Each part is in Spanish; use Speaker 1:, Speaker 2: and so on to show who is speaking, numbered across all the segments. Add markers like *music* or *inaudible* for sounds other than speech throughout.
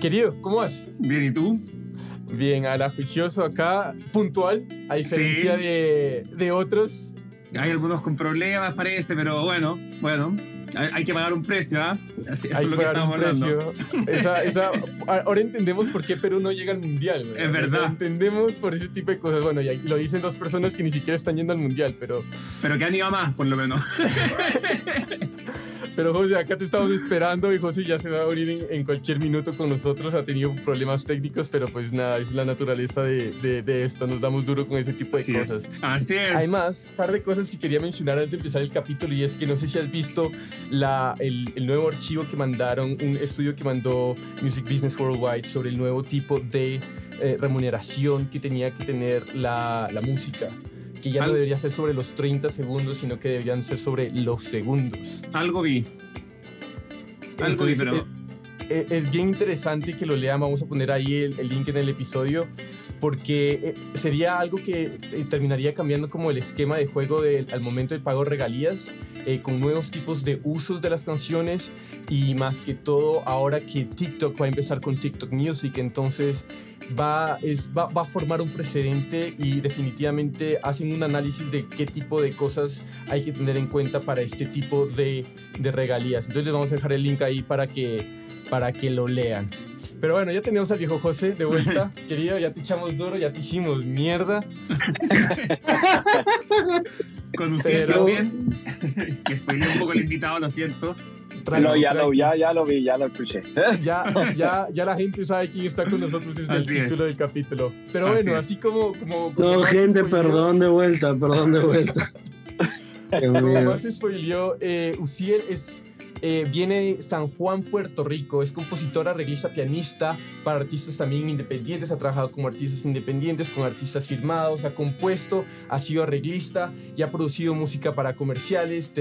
Speaker 1: Querido, ¿cómo vas?
Speaker 2: Bien, ¿y tú?
Speaker 1: Bien, a la juicioso acá, puntual, a diferencia de, de otros.
Speaker 2: Hay algunos con problemas, parece, pero bueno, bueno, hay que pagar un precio, ¿ah?
Speaker 1: Hay que pagar un precio. Esa, esa, *laughs* ahora entendemos por qué Perú no llega al mundial.
Speaker 2: Es verdad.
Speaker 1: entendemos por ese tipo de cosas. Bueno, y lo dicen dos personas que ni siquiera están yendo al mundial, pero.
Speaker 2: Pero que anima más, por lo menos. *laughs*
Speaker 1: Pero José, acá te estamos esperando y José ya se va a unir en, cualquier minuto con nosotros. Ha tenido problemas técnicos, pero pues nada, es la naturaleza de, de, esto. Nos damos duro con ese tipo de cosas.
Speaker 2: Así es.
Speaker 1: Además, un par de cosas que quería mencionar antes de empezar el capítulo y es que no sé si has visto la, el, el nuevo archivo que mandaron, un estudio que mandó Music Business Worldwide sobre el nuevo tipo de eh, remuneración que tenía que tener la, la música que ya no debería ser sobre los 30 segundos, sino que deberían ser sobre los segundos.
Speaker 2: Algo vi.
Speaker 1: Algo vi, pero... Eh, es, bien interesante que lo lean, vamos a poner ahí el, link en el episodio, porque eh, sería algo que eh, terminaría cambiando como el esquema de juego al momento de pago regalías, con nuevos tipos de usos de las canciones y más que todo ahora que TikTok va a empezar con TikTok Music, entonces va, es, va, va, a formar un precedente y definitivamente hacen un análisis de qué tipo de cosas hay que tener en cuenta para este tipo de, de regalías. Entonces les vamos a dejar el link ahí para que, para que lo lean. Pero bueno, ya tenemos al viejo José de vuelta. *laughs* Querido, ya te echamos duro, ya te hicimos mierda. *laughs*
Speaker 2: Con usted también. *laughs* que spoilé un poco el invitado, lo siento
Speaker 3: ya, lo, ya, ya lo vi, ya lo escuché.
Speaker 1: Ya, ya, ya la gente sabe quién está con nosotros desde el título del capítulo. Pero bueno, así como... como,
Speaker 4: no, gente, perdón de vuelta, perdón de vuelta.
Speaker 1: como Max spoileó, eh, Uciel es eh, viene de San Juan, Puerto Rico. Es compositora, arreglista, pianista para artistas también independientes. Ha trabajado como artistas independientes, con artistas firmados. Ha compuesto, ha sido arreglista y ha producido música para comerciales,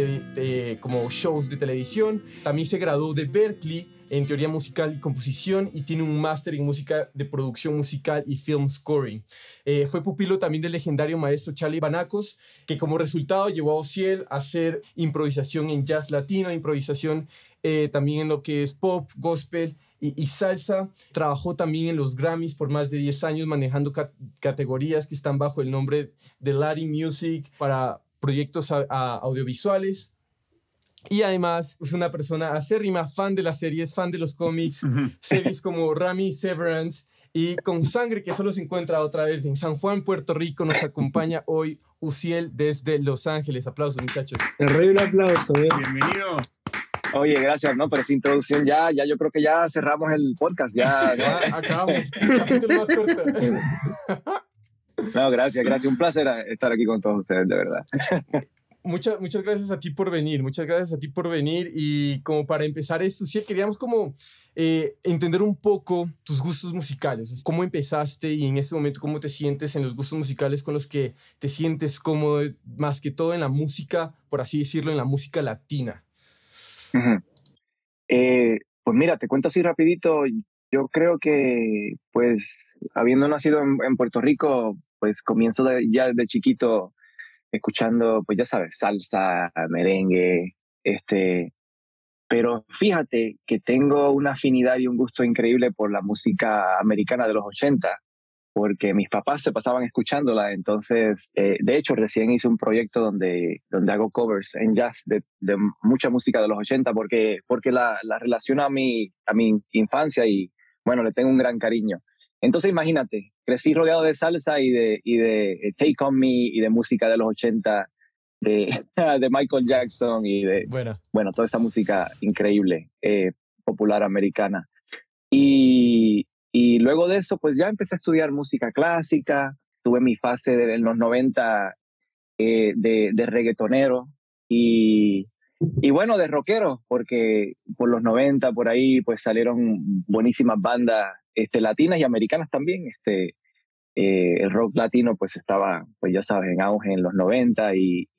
Speaker 1: como shows de televisión. También se graduó de Berkeley en teoría musical y composición y tiene un máster en música de producción musical y film scoring. Eh, fue pupilo también del legendario maestro Charlie Banacos, que como resultado llevó a Ociel a hacer improvisación en jazz latino, improvisación eh, también en lo que es pop, gospel y, salsa. Trabajó también en los Grammys por más de 10 años manejando categorías que están bajo el nombre de Latin Music para proyectos audiovisuales. Y además es una persona acérrima, fan de las series, fan de los cómics, series como Rami Severance y Con Sangre, que solo se encuentra otra vez en San Juan, Puerto Rico. Nos acompaña hoy Uciel desde Los Ángeles. Aplausos, muchachos.
Speaker 4: Terrible aplauso.
Speaker 2: ¿eh? Bienvenido.
Speaker 3: Oye, gracias, ¿no? Por esa introducción ya, ya yo creo que ya cerramos el podcast, ya.
Speaker 1: acabamos. más corto. *laughs*
Speaker 3: No, gracias, gracias. Un placer estar aquí con todos ustedes, de verdad.
Speaker 1: Muchas, muchas gracias a ti por venir, muchas gracias a ti por venir y como para empezar esto, sí, queríamos como eh, entender un poco tus gustos musicales, cómo empezaste y en este momento cómo te sientes en los gustos musicales con los que te sientes cómodo, más que todo en la música, por así decirlo, en la música latina.
Speaker 3: Eh, pues mira, te cuento así rapidito, yo creo que pues habiendo nacido en, Puerto Rico, pues comienzo ya de chiquito escuchando, pues ya sabes, salsa, merengue, este, pero fíjate que tengo una afinidad y un gusto increíble por la música americana de los 80, porque mis papás se pasaban escuchándola, entonces, eh, de hecho, recién hice un proyecto donde, donde hago covers en jazz de, mucha música de los 80, porque, porque la, la a mi, a mi infancia y, bueno, le tengo un gran cariño. Entonces imagínate, crecí rodeado de salsa y de, y de eh, Take On Me y de música de los 80, de, *laughs* de Michael Jackson y de, bueno. bueno, toda esa música increíble, eh, popular americana. Y, y luego de eso, pues ya empecé a estudiar música clásica, tuve mi fase de, en los 90 eh, de, de reggaetonero y, y bueno, de rockero, porque por los 90 por ahí pues salieron buenísimas bandas este, latinas y americanas también. Este, eh, el rock latino pues estaba, pues ya sabes, en auge en los 90 y,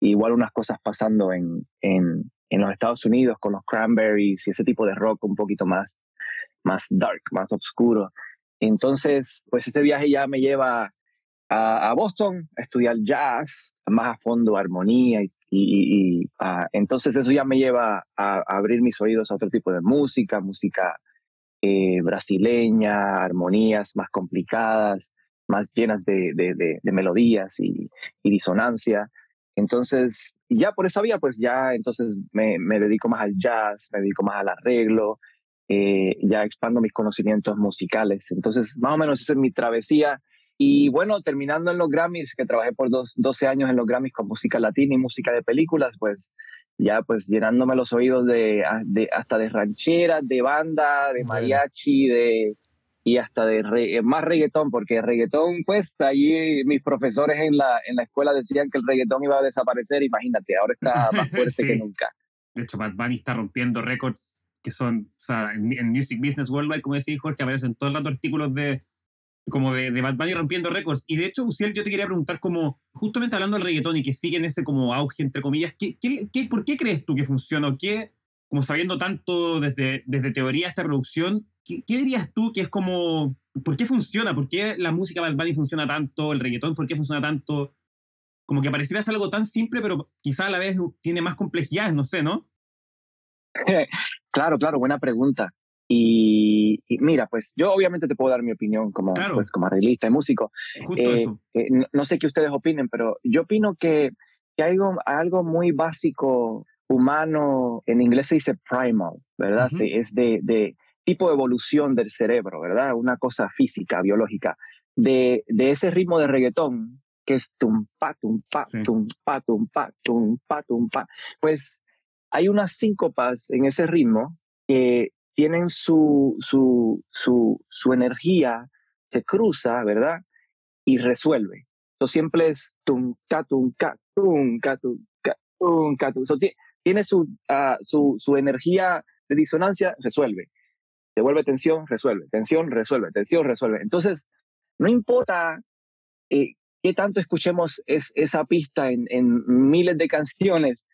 Speaker 3: igual unas cosas pasando en, en, los Estados Unidos con los Cranberries y ese tipo de rock un poquito más, más dark, más oscuro. Entonces, pues ese viaje ya me lleva a, Boston a estudiar jazz, más a fondo armonía y, y entonces eso ya me lleva a, abrir mis oídos a otro tipo de música, música eh, brasileña, armonías más complicadas, más llenas de, de, de, melodías y, y, disonancia. Entonces, ya por esa vía, pues ya entonces me, me dedico más al jazz, me dedico más al arreglo, eh, ya expando mis conocimientos musicales. Entonces, más o menos esa es mi travesía. Y bueno, terminando en los Grammys, que trabajé por dos, 12 años en los Grammys con música latina y música de películas, pues ya pues llenándome los oídos de, de hasta de rancheras, de banda, de mariachi, de y hasta de eh, más reggaetón, porque reggaetón, pues allí mis profesores en la, en la escuela decían que el reggaetón iba a desaparecer, imagínate, ahora está *laughs* más fuerte que nunca.
Speaker 2: De hecho, Bad Bunny está rompiendo récords que son, o sea, en, Music Business Worldwide, como decía Jorge, aparecen todos los artículos de, como de, de Bad Bunny rompiendo récords. Y de hecho, Uciel, yo te quería preguntar como, justamente hablando del reggaetón y que sigue en ese como auge, entre comillas, ¿qué, qué, qué por qué crees tú que funciona? ¿Qué, como sabiendo tanto desde, desde teoría hasta producción, ¿qué, ¿qué, dirías tú que es como, por qué funciona? ¿Por qué la música Bad Bunny funciona tanto? ¿El reggaetón por qué funciona tanto? Como que pareciera ser algo tan simple, pero quizá a la vez tiene más complejidades, no sé, ¿no? *laughs*
Speaker 3: claro, claro, buena pregunta. Y, mira, pues yo obviamente te puedo dar mi opinión como, pues, como arreglista y músico.
Speaker 2: Justo eh, eso.
Speaker 3: Eh, no, sé qué ustedes opinen, pero yo opino que, que hay algo, algo muy básico, humano, en inglés se dice primal, ¿verdad? sí, es de, de tipo de evolución del cerebro, ¿verdad? Una cosa física, biológica. De, de ese ritmo de reggaetón, que es tum pa, tum pa, tum pa, tum pa, tum pa, tum pa. Pues hay unas síncopas en ese ritmo que tienen su, su, su, su energía, se cruza, ¿verdad? Y resuelve. Eso siempre es tum, ca, tum, ca, tum, ca, tum, ca, tum, ca, tum. tiene su, uh, su, su energía de disonancia, resuelve. Devuelve tensión, resuelve. Tensión, resuelve. Tensión, resuelve. Entonces, no importa eh, qué tanto escuchemos es, esa pista en, en miles de canciones,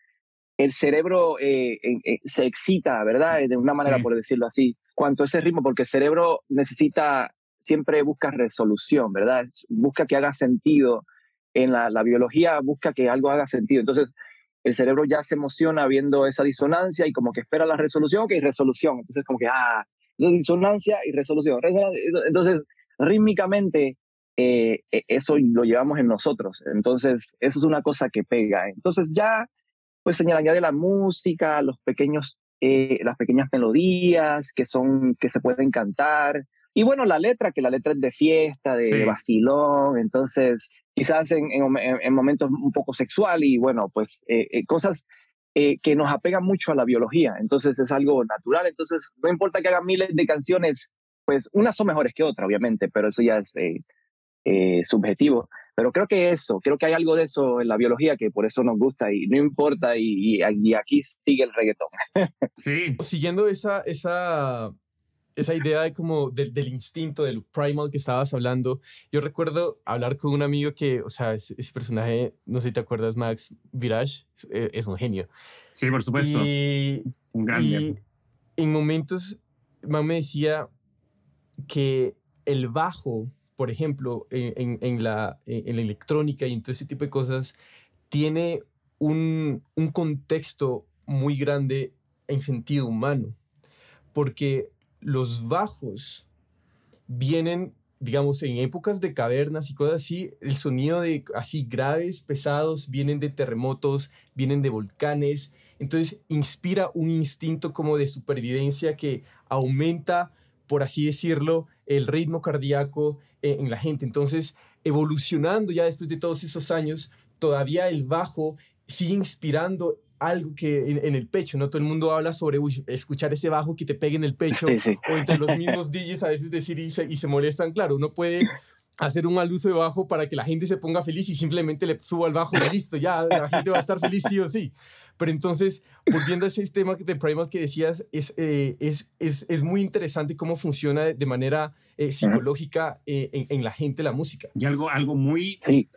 Speaker 3: el cerebro eh, eh, se excita, ¿verdad? De una manera, por decirlo así, cuanto ese ritmo, porque el cerebro necesita, siempre busca resolución, ¿verdad? Busca que haga sentido. En la, la biología busca que algo haga sentido. Entonces, el cerebro ya se emociona viendo esa disonancia y como que espera la resolución, ok, resolución. Entonces, como que, ah, disonancia y resolución. Entonces, rítmicamente, eh, e, eso lo llevamos en nosotros. Entonces, eso es una cosa que pega. Entonces, ya pues señala, añade la música, los pequeños, eh, las pequeñas melodías que, son, que se pueden cantar. Y bueno, la letra, que la letra es de fiesta, de, vacilón, entonces quizás en, en, momentos un poco sexual y bueno, pues eh, eh, cosas que nos apegan mucho a la biología, entonces es algo natural, entonces no importa que hagan miles de canciones, pues unas son mejores que otras, obviamente, pero eso ya es subjetivo. Pero creo que eso, creo que hay algo de eso en la biología que por eso nos gusta y no importa y, y, aquí sigue el reggaetón. *laughs*
Speaker 2: Sí.
Speaker 1: Siguiendo esa, esa, esa idea de como del instinto, del primal que estabas hablando, yo recuerdo hablar con un amigo que, o sea, ese, personaje, no sé si te acuerdas, Max Virage, eh, es, un genio.
Speaker 2: Sí, por supuesto.
Speaker 1: Y,
Speaker 2: un gran
Speaker 1: y en momentos, Max me decía que el bajo por ejemplo, en, en, la, en, la, electrónica y en todo ese tipo de cosas, tiene un, un contexto muy grande en sentido humano, porque los bajos vienen, digamos, en épocas de cavernas y cosas así, el sonido de así graves, pesados, vienen de terremotos, vienen de volcanes, entonces inspira un instinto como de supervivencia que aumenta, por así decirlo, el ritmo cardíaco, eh, en la gente. Entonces, evolucionando ya después de todos esos años, todavía el bajo sigue inspirando algo que en, el pecho, ¿no? Todo el mundo habla sobre escuchar ese bajo que te pegue en el pecho, o entre los mismos DJs a veces decir y se, y se molestan. Claro, uno puede hacer un aluso de bajo para que la gente se ponga feliz y simplemente le suba al bajo y listo, ya la gente va a estar feliz sí o sí. Pero entonces, volviendo a ese tema de Primal que decías, es, eh, es, es, es, muy interesante cómo funciona de manera eh, psicológica eh, en, en, la gente la música.
Speaker 2: Y algo, algo muy,
Speaker 3: sí.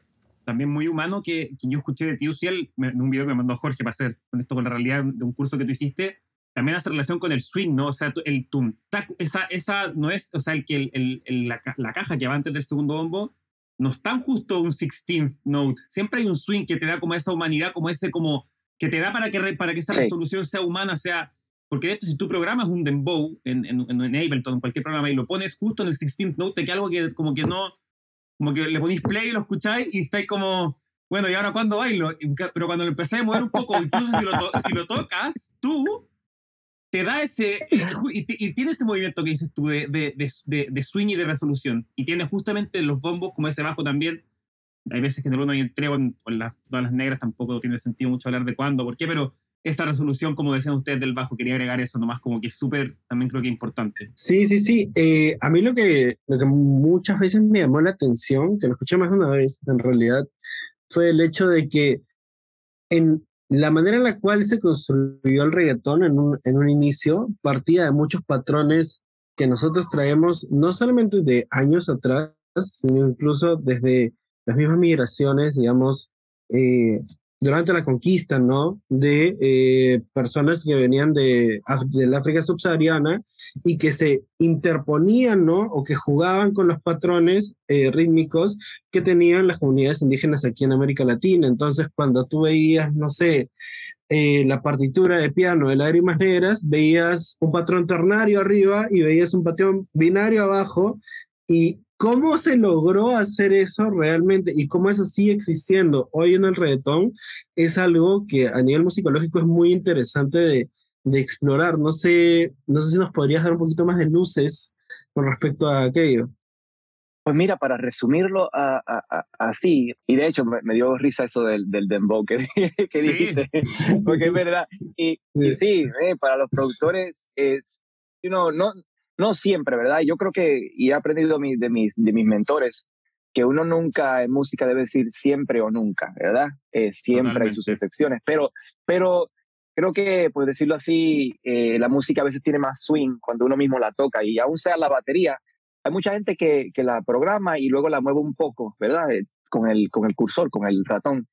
Speaker 2: también muy humano que, que yo escuché de ti, Uciel, en un video que me mandó Jorge para hacer con esto, con la realidad de un curso que tú hiciste, también hace relación con el swing, ¿no? O sea, el tum, tac, esa, esa no es, o sea, el que el, el, la, la, caja que va antes del segundo bombo no es tan justo un 16th note. Siempre hay un swing que te da como esa humanidad, como ese, como que te da para que, para que esa resolución sea humana, sea, porque de hecho si tú programas un dembow en, en, en Ableton, en cualquier programa, y lo pones justo en el 16th note, que algo que como que no, como que le ponéis play y lo escucháis y estáis como, bueno, ¿y ahora cuándo bailo? Pero cuando lo empecé a mover un poco, incluso si lo, si lo tocas, tú te da ese, y, tiene ese movimiento que dices tú de, de, de, de, swing y de resolución, y tiene justamente los bombos como ese bajo también. Hay veces que en el 1 y el 3 o en, las, todas las negras tampoco tiene sentido mucho hablar de cuándo, por qué, pero esa resolución, como decían ustedes del bajo, quería agregar eso nomás como que es súper, también creo que importante.
Speaker 4: Sí, sí, sí. Eh, a mí lo que, lo que muchas veces me llamó la atención, que lo escuché más de una vez en realidad, fue el hecho de que en la manera en la cual se construyó el reggaetón en un, inicio partía de muchos patrones que nosotros traemos no solamente de años atrás, sino incluso desde las mismas migraciones, digamos, eh, durante la conquista, ¿no? De eh, personas que venían de, del África subsahariana y que se interponían, ¿no? O que jugaban con los patrones eh, rítmicos que tenían las comunidades indígenas aquí en América Latina. Entonces, cuando tú veías, no sé, eh, la partitura de piano de Lágrimas Negras, veías un patrón ternario arriba y veías un patrón binario abajo y ¿Cómo se logró hacer eso realmente y cómo eso sigue existiendo hoy en el reggaetón? Es algo que a nivel musicológico es muy interesante de, de explorar. No sé, no sé si nos podrías dar un poquito más de luces con respecto a aquello.
Speaker 3: Pues mira, para resumirlo así, y de hecho me, dio risa eso del, del dembow que, *laughs* que dijiste, porque es verdad. Y, sí, eh, para los productores es, you know, no, no siempre, ¿verdad? Yo creo que, y he aprendido de mis, de mis mentores, que uno nunca en música debe decir siempre o nunca, ¿verdad? Eh, siempre hay sus excepciones, pero, pero creo que, por decirlo así, eh, la música a veces tiene más swing cuando uno mismo la toca y aún sea la batería, hay mucha gente que, que la programa y luego la mueve un poco, ¿verdad? Eh, con el, con el cursor, con el ratón.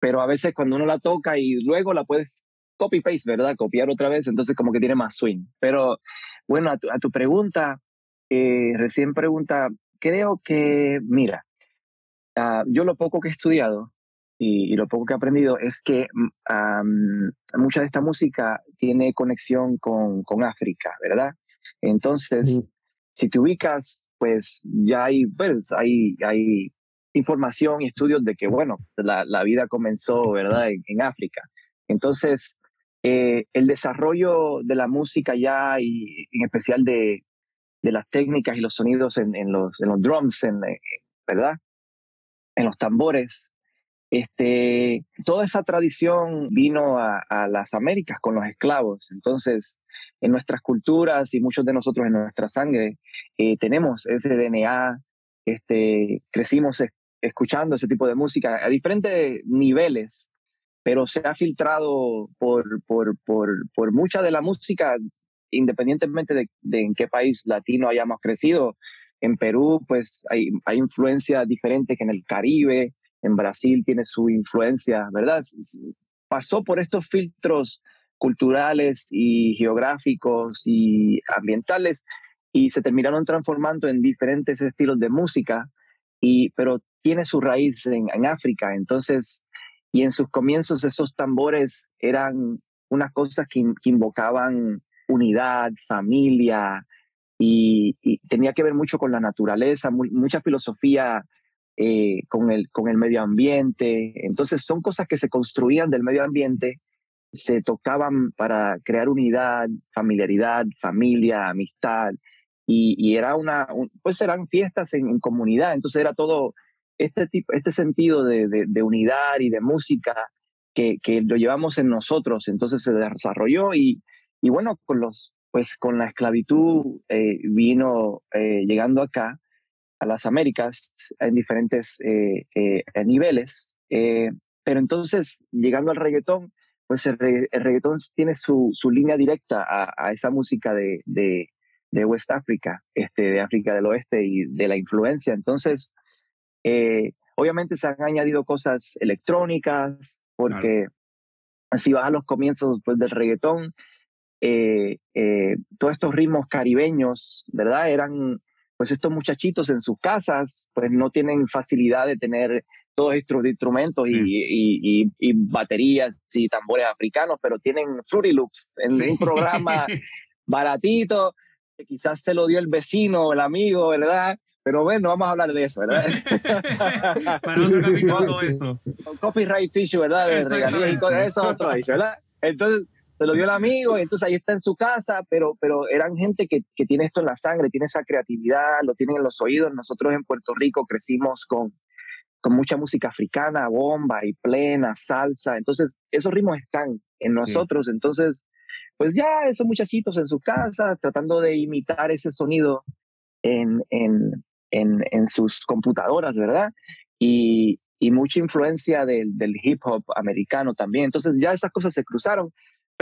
Speaker 3: Pero a veces cuando uno la toca y luego la puedes copy-paste, ¿verdad? Copiar otra vez, entonces como que tiene más swing. Pero bueno, a tu, pregunta, eh, recién pregunta, creo que, mira, ah, yo lo poco que he estudiado y, lo poco que he aprendido es que mm, mucha de esta música tiene conexión con, con África, ¿verdad? Entonces, si te ubicas, pues ya hay, pues, hay, hay información y estudios de que, bueno, la, la vida comenzó, ¿verdad?, en, en África. Entonces, eh, el desarrollo de la música ya y en especial de, de las técnicas y los sonidos en, en, los, en los drums, en, eh, ¿verdad? En los tambores. Este, toda esa tradición vino a, a, las Américas con los esclavos. Entonces, en nuestras culturas y muchos de nosotros en nuestra sangre eh, tenemos ese DNA, este, crecimos escuchando ese tipo de música a diferentes niveles pero se ha filtrado por, por, por, por mucha de la música, independientemente de, de, en qué país latino hayamos crecido. En Perú, pues hay, hay influencia diferente que en el Caribe, en Brasil tiene su influencia, ¿verdad? Pasó por estos filtros culturales y geográficos y ambientales y se terminaron transformando en diferentes estilos de música, y, pero tiene su raíz en, en África. Entonces, y en sus comienzos esos tambores eran unas cosas que, invocaban unidad, familia, y, tenía que ver mucho con la naturaleza, mucha filosofía eh, con, el, con el medio ambiente. Entonces son cosas que se construían del medio ambiente, se tocaban para crear unidad, familiaridad, familia, amistad. Y, era una, pues eran fiestas en, en, comunidad, entonces era todo este, tipo, este sentido de, de, unidad y de música que, que, lo llevamos en nosotros, entonces se desarrolló y, y bueno, con, los, pues con la esclavitud eh, vino eh, llegando acá a las Américas en diferentes eh, niveles, pero entonces llegando al reggaetón, pues el, reggaetón tiene su, su línea directa a, a esa música de, de, de, West África, este, de África del Oeste y de la influencia. Entonces, eh, obviamente se han añadido cosas electrónicas, porque si vas a los comienzos pues, del reggaetón, eh, eh, todos estos ritmos caribeños, ¿verdad? Eran, pues estos muchachitos en sus casas, pues no tienen facilidad de tener todos estos instrumentos y, y, y, baterías y tambores africanos, pero tienen Fruity Loops en un programa *laughs* baratito, que quizás se lo dio el vecino o el amigo, ¿verdad? Pero bueno, vamos a hablar de eso, ¿verdad? *laughs*
Speaker 2: Para otro capítulo todo eso.
Speaker 3: Copyright issue, ¿verdad? De eso otro ¿verdad? Entonces, se lo dio el amigo y entonces ahí está en su casa, pero, pero eran gente que, que tiene esto en la sangre, tiene esa creatividad, lo tienen en los oídos. Nosotros en Puerto Rico crecimos con, con mucha música africana, bomba y plena, salsa. Entonces, esos ritmos están en nosotros. Entonces, pues ya esos muchachitos en su casa tratando de imitar ese sonido en, en, en, en sus computadoras, ¿verdad? Y, y mucha influencia del, del hip hop americano también. Entonces ya esas cosas se cruzaron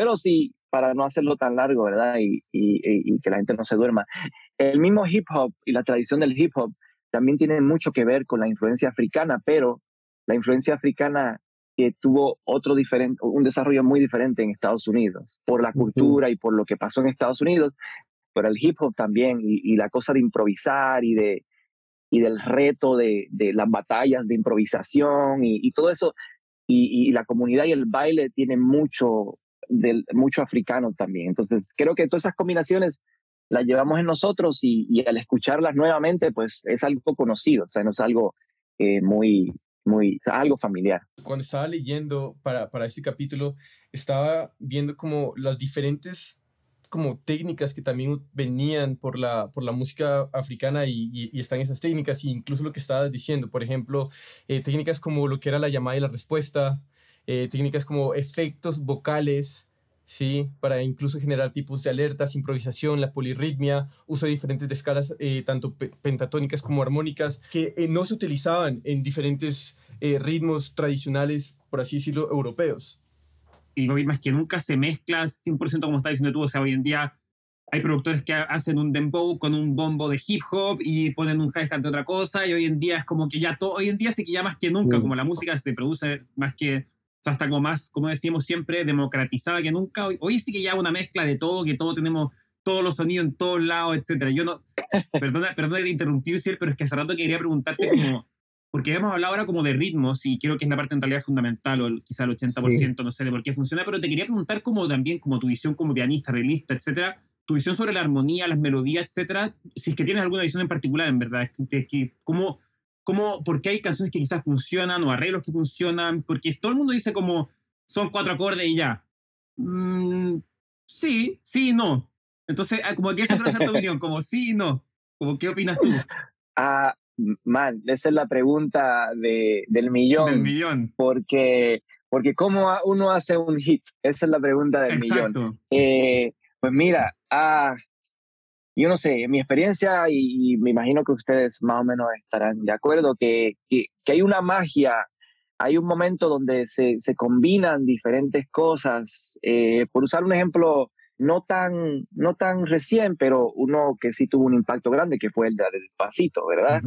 Speaker 3: pero sí, para no hacerlo tan largo, ¿verdad? Y, y, que la gente no se duerma. El mismo hip hop y la tradición del hip hop también tiene mucho que ver con la influencia africana, pero la influencia africana que tuvo otro diferente, un desarrollo muy diferente en Estados Unidos, por la cultura y por lo que pasó en Estados Unidos, pero el hip hop también y, la cosa de improvisar y de y del reto de, de las batallas de improvisación y, y todo eso y, y, la comunidad y el baile tienen mucho del, mucho africano también. Entonces, creo que todas esas combinaciones las llevamos en nosotros y, al escucharlas nuevamente, pues es algo conocido, o sea, no es algo eh, muy, muy, algo familiar.
Speaker 1: Cuando estaba leyendo para, para este capítulo, estaba viendo como las diferentes como técnicas que también venían por la, por la música africana y, y, están esas técnicas, e incluso lo que estabas diciendo, por ejemplo, eh, técnicas como lo que era la llamada y la respuesta, eh, técnicas como efectos vocales, ¿sí? Para incluso generar tipos de alertas, improvisación, la polirritmia, uso de diferentes escalas, eh, tanto pentatónicas como armónicas, que eh, no se utilizaban en diferentes ritmos tradicionales, por así decirlo, europeos.
Speaker 2: Y hoy más que nunca se mezcla 100% como está diciendo tú, o sea, hoy en día hay productores que hacen un dembow con un bombo de hip hop y ponen un hi-hat de otra cosa y hoy en día es como que ya todo, hoy en día sí que ya más que nunca, mm. como la música se produce más que o sea, está como más, como decimos siempre, democratizada que nunca. Hoy, sí que ya una mezcla de todo, que todo tenemos todos los sonidos en todos lados, etcétera. Yo no, *laughs* perdona, perdona que te interrumpí, pero es que hace rato quería preguntarte como, porque hemos hablado ahora como de ritmos y creo que es la parte en realidad fundamental, o quizá el 80%, no sé de por qué funciona, pero te quería preguntar como también, como tu visión como pianista, realista, etcétera, tu visión sobre la armonía, las melodías, etcétera, si es que tienes alguna visión en particular, en verdad, que, que, cómo, cómo, por qué hay canciones que quizás funcionan o arreglos que funcionan, porque todo el mundo dice como son cuatro acordes y ya. Mm, sí, sí, no. Entonces, ah, como que esa es tu *laughs* opinión, como sí y no. Como, ¿Qué opinas tú?
Speaker 3: Ah, man, esa es la pregunta de, del millón.
Speaker 2: Del millón.
Speaker 3: Porque, porque ¿cómo uno hace un hit? Esa es la pregunta del Exacto. millón. Eh, pues mira, ah, yo no sé, en mi experiencia, y, me imagino que ustedes más o menos estarán de acuerdo, que, que, hay una magia, hay un momento donde se, se combinan diferentes cosas. Eh, por usar un ejemplo no tan, no tan recién, pero uno que sí tuvo un impacto grande, que fue el de Despacito, ¿verdad?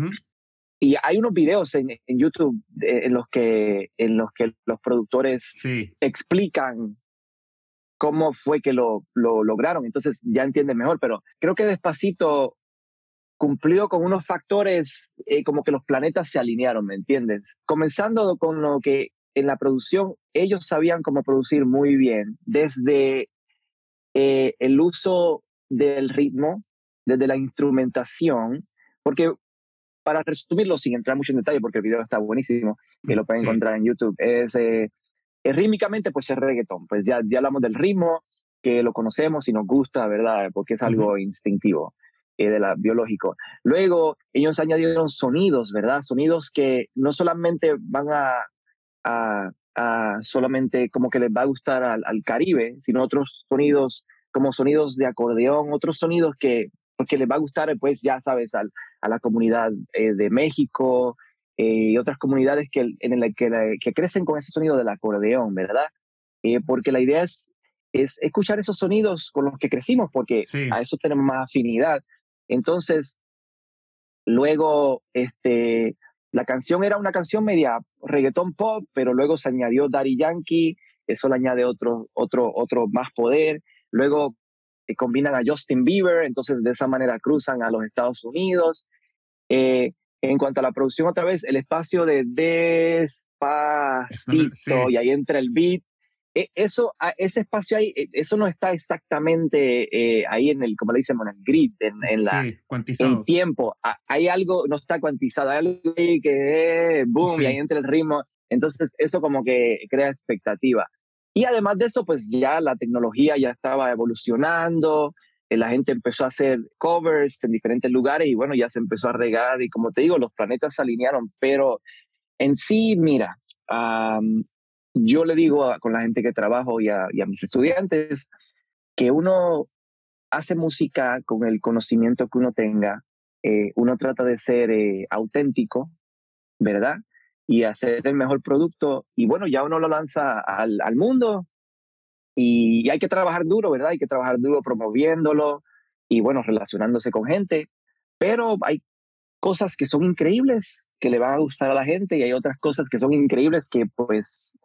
Speaker 3: Y hay unos videos en, en YouTube en, los que, en los que los productores explican cómo fue que lo, lo lograron. Entonces ya entienden mejor, pero creo que despacito cumplió con unos factores eh, como que los planetas se alinearon, ¿me entiendes? Comenzando con lo que en la producción ellos sabían cómo producir muy bien, desde eh, el uso del ritmo, desde la instrumentación, porque para resumirlo sin entrar mucho en detalle, porque el video está buenísimo, que lo pueden encontrar en YouTube, es eh, eh, rítmicamente, pues es reggaetón. Pues ya, ya hablamos del ritmo, que lo conocemos y nos gusta, ¿verdad? Porque es algo instintivo, eh, de la, biológico. Luego, ellos añadieron sonidos, ¿verdad? Sonidos que no solamente van a, a, a solamente como que les va a gustar al, al, Caribe, sino otros sonidos como sonidos de acordeón, otros sonidos que, porque les va a gustar, pues ya sabes, al, a la comunidad eh, de México, eh, y otras comunidades que, en la que, que, crecen con ese sonido del acordeón, ¿verdad? Eh, porque la idea es, es escuchar esos sonidos con los que crecimos, porque a eso tenemos más afinidad. Entonces, luego, este, la canción era una canción media reggaeton pop, pero luego se añadió Daddy Yankee, eso le añade otro, otro, otro más poder. Luego eh, combinan a Justin Bieber, entonces de esa manera cruzan a los Estados Unidos. en cuanto a la producción otra vez, el espacio de despacito y ahí entra el beat. E, eso, ese espacio ahí, e, eso no está exactamente eh, ahí en el, como le dicen, en el grid, en, en la, en tiempo. Hay algo, no está cuantizado, hay algo que, boom, y ahí entra el ritmo. Entonces, eso como que crea expectativa. Y además de eso, pues ya la tecnología ya estaba evolucionando, eh, la gente empezó a hacer covers en diferentes lugares y bueno, ya se empezó a regar y como te digo, los planetas se alinearon, pero en sí, mira, yo le digo con la gente que trabajo y a, mis estudiantes que uno hace música con el conocimiento que uno tenga, eh, uno trata de ser eh, auténtico, ¿verdad? Y hacer el mejor producto y bueno, ya uno lo lanza al, al mundo y, hay que trabajar duro, ¿verdad? Hay que trabajar duro promoviéndolo y, bueno, relacionándose con gente. Pero hay cosas que son increíbles, que le van a gustar a la gente, y hay otras cosas que son increíbles que, pues,